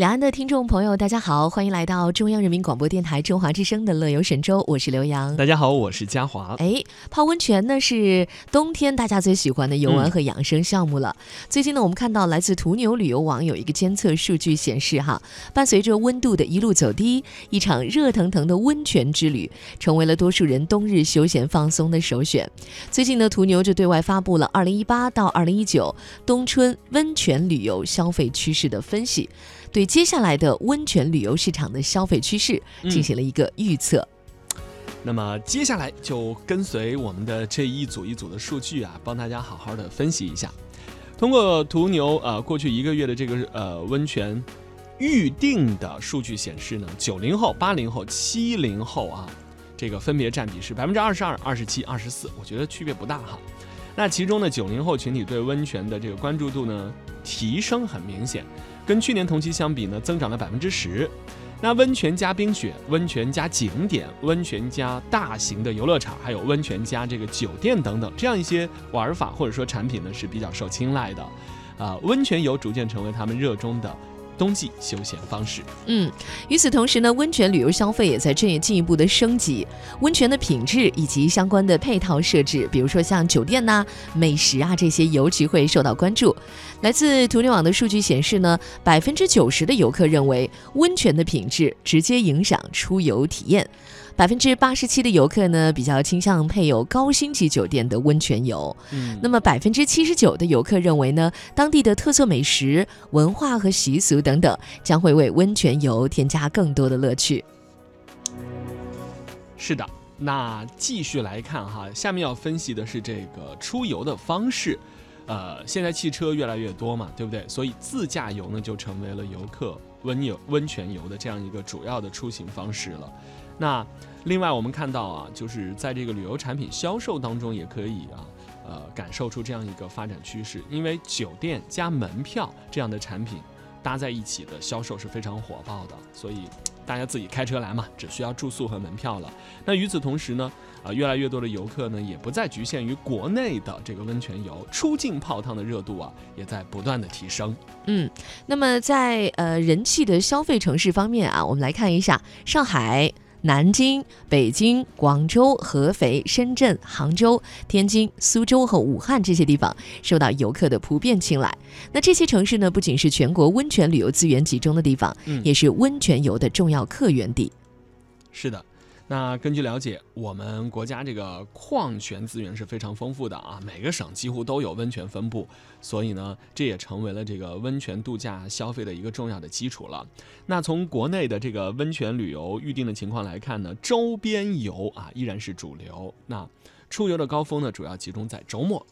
两岸的听众朋友，大家好，欢迎来到中央人民广播电台中华之声的《乐游神州》，我是刘洋。大家好，我是嘉华。哎，泡温泉呢是冬天大家最喜欢的游玩和养生项目了。最近呢，我们看到来自途牛旅游网有一个监测数据显示，哈，伴随着温度的一路走低，一场热腾腾的温泉之旅成为了多数人冬日休闲放松的首选。最近呢，途牛就对外发布了二零一八到二零一九冬春温泉旅游消费趋势的分析。对接下来的温泉旅游市场的消费趋势进行了一个预测。那么接下来就跟随我们的这一组一组的数据啊，帮大家好好的分析一下。通过途牛呃过去一个月的这个呃温泉预定的数据显示呢，九零后、八零后、七零后啊，这个分别占比是百分之二十二、二十七、二十四，我觉得区别不大哈。那其中呢，九零后群体对温泉的这个关注度呢提升很明显。跟去年同期相比呢，增长了百分之十。那温泉加冰雪、温泉加景点、温泉加大型的游乐场，还有温泉加这个酒店等等，这样一些玩法或者说产品呢是比较受青睐的。啊，温泉游逐渐成为他们热衷的。冬季休闲方式，嗯，与此同时呢，温泉旅游消费也在正进一步的升级，温泉的品质以及相关的配套设置，比如说像酒店呐、美食啊这些，尤其会受到关注。来自图牛网的数据显示呢，百分之九十的游客认为温泉的品质直接影响出游体验。百分之八十七的游客呢，比较倾向配有高星级酒店的温泉游。嗯，那么百分之七十九的游客认为呢，当地的特色美食、文化和习俗等等，将会为温泉游添加更多的乐趣。是的，那继续来看哈，下面要分析的是这个出游的方式。呃，现在汽车越来越多嘛，对不对？所以自驾游呢，就成为了游客温游温泉游的这样一个主要的出行方式了。那另外我们看到啊，就是在这个旅游产品销售当中，也可以啊，呃，感受出这样一个发展趋势。因为酒店加门票这样的产品搭在一起的销售是非常火爆的，所以大家自己开车来嘛，只需要住宿和门票了。那与此同时呢，啊，越来越多的游客呢，也不再局限于国内的这个温泉游，出境泡汤的热度啊，也在不断的提升。嗯，那么在呃人气的消费城市方面啊，我们来看一下上海。南京、北京、广州、合肥、深圳、杭州、天津、苏州和武汉这些地方受到游客的普遍青睐。那这些城市呢，不仅是全国温泉旅游资源集中的地方，嗯也是温泉游的重要客源地。是的。那根据了解，我们国家这个矿泉资源是非常丰富的啊，每个省几乎都有温泉分布，所以呢，这也成为了这个温泉度假消费的一个重要的基础了。那从国内的这个温泉旅游预定的情况来看呢，周边游啊依然是主流。那出游的高峰呢，主要集中在周末。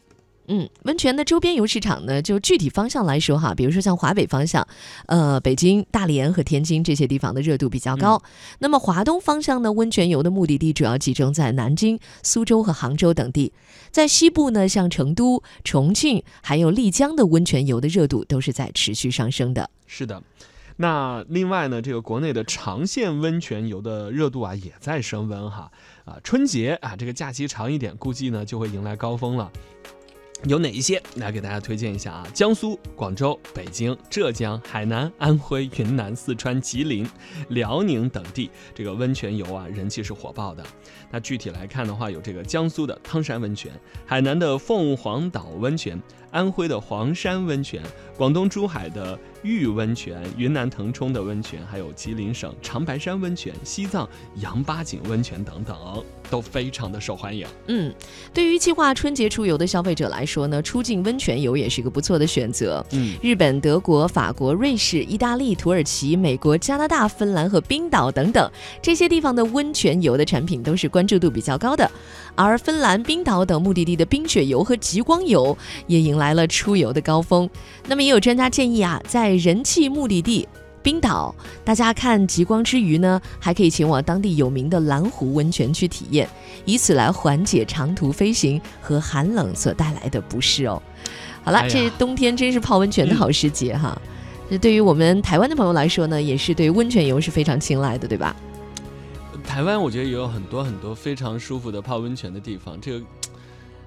嗯，温泉的周边游市场呢，就具体方向来说哈，比如说像华北方向，呃，北京、大连和天津这些地方的热度比较高。那么华东方向呢，温泉游的目的地主要集中在南京、苏州和杭州等地。在西部呢，像成都、重庆还有丽江的温泉游的热度都是在持续上升的。是的，那另外呢，这个国内的长线温泉游的热度啊也在升温哈。啊，春节啊，这个假期长一点，估计呢就会迎来高峰了。有哪一些来给大家推荐一下啊？江苏、广州、北京、浙江、海南、安徽、云南、四川、吉林、辽宁等地，这个温泉游啊，人气是火爆的。那具体来看的话，有这个江苏的汤山温泉，海南的凤凰岛温泉，安徽的黄山温泉，广东珠海的。玉温泉、云南腾冲的温泉，还有吉林省长白山温泉、西藏羊八井温泉等等，都非常的受欢迎。嗯，对于计划春节出游的消费者来说呢，出境温泉游也是一个不错的选择。嗯，日本、德国、法国、瑞士、意大利、土耳其、美国、加拿大、芬兰和冰岛等等这些地方的温泉游的产品都是关注度比较高的，而芬兰、冰岛等目的地的冰雪游和极光游也迎来了出游的高峰。那么也有专家建议啊，在人气目的地冰岛，大家看极光之余呢，还可以前往当地有名的蓝湖温泉去体验，以此来缓解长途飞行和寒冷所带来的不适哦。好了，这冬天真是泡温泉的好时节哈。这对于我们台湾的朋友来说呢，也是对温泉游是非常青睐的，对吧？台湾我觉得也有很多很多非常舒服的泡温泉的地方。这个，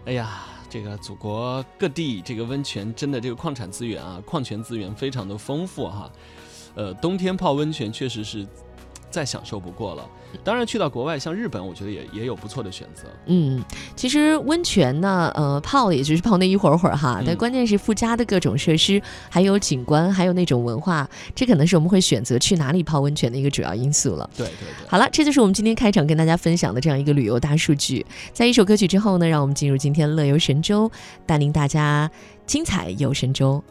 哎呀。这个祖国各地这个温泉真的这个矿产资源啊，矿泉资源非常的丰富哈，呃，冬天泡温泉确实是再享受不过了。当然，去到国外，像日本，我觉得也也有不错的选择。嗯，其实温泉呢，呃，泡也就是泡那一会儿会儿哈，但关键是附加的各种设施，还有景观，还有那种文化，这可能是我们会选择去哪里泡温泉的一个主要因素了。对对对。好了，这就是我们今天开场跟大家分享的这样一个旅游大数据。在一首歌曲之后呢，让我们进入今天乐游神州，带领大家精彩游神州。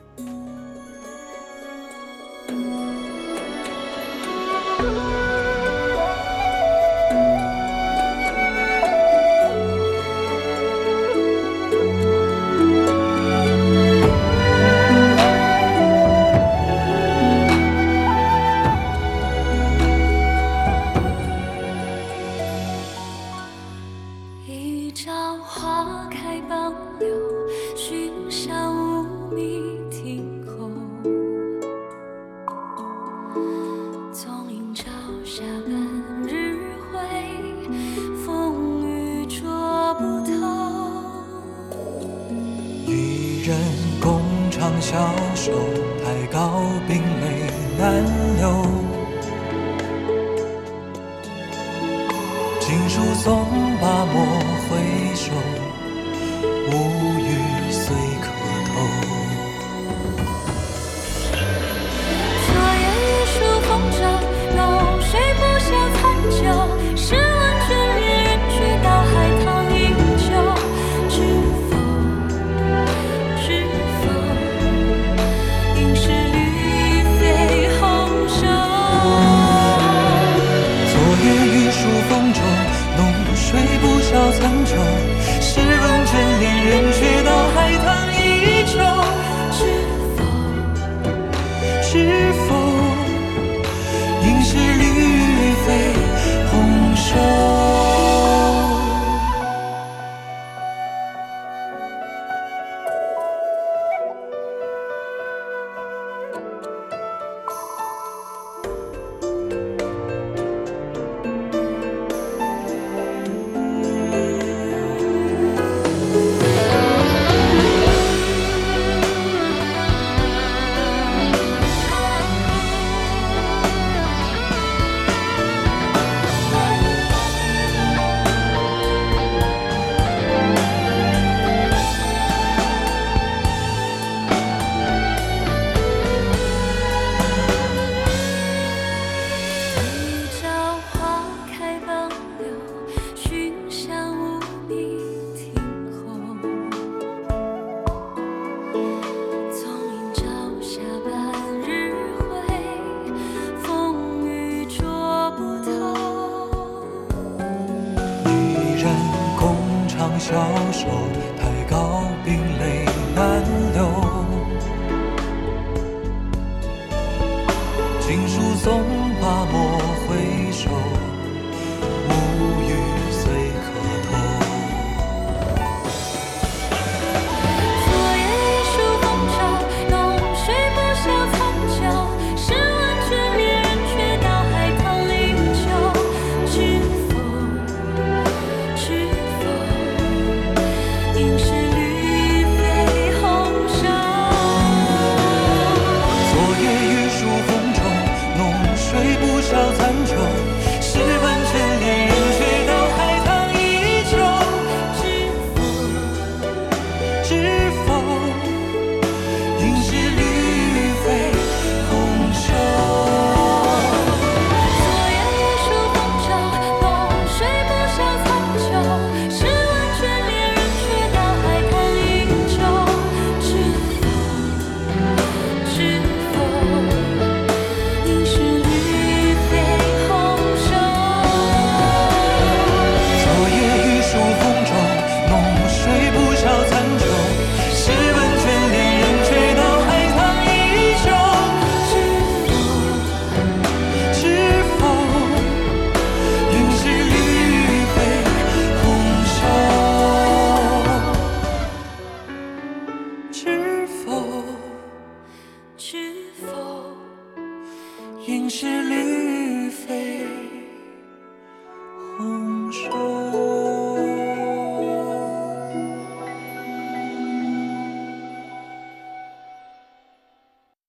消瘦，太高冰泪难流。锦书送罢莫回首，吹不消残酒。消瘦，太高冰泪难流。锦书送罢莫是绿。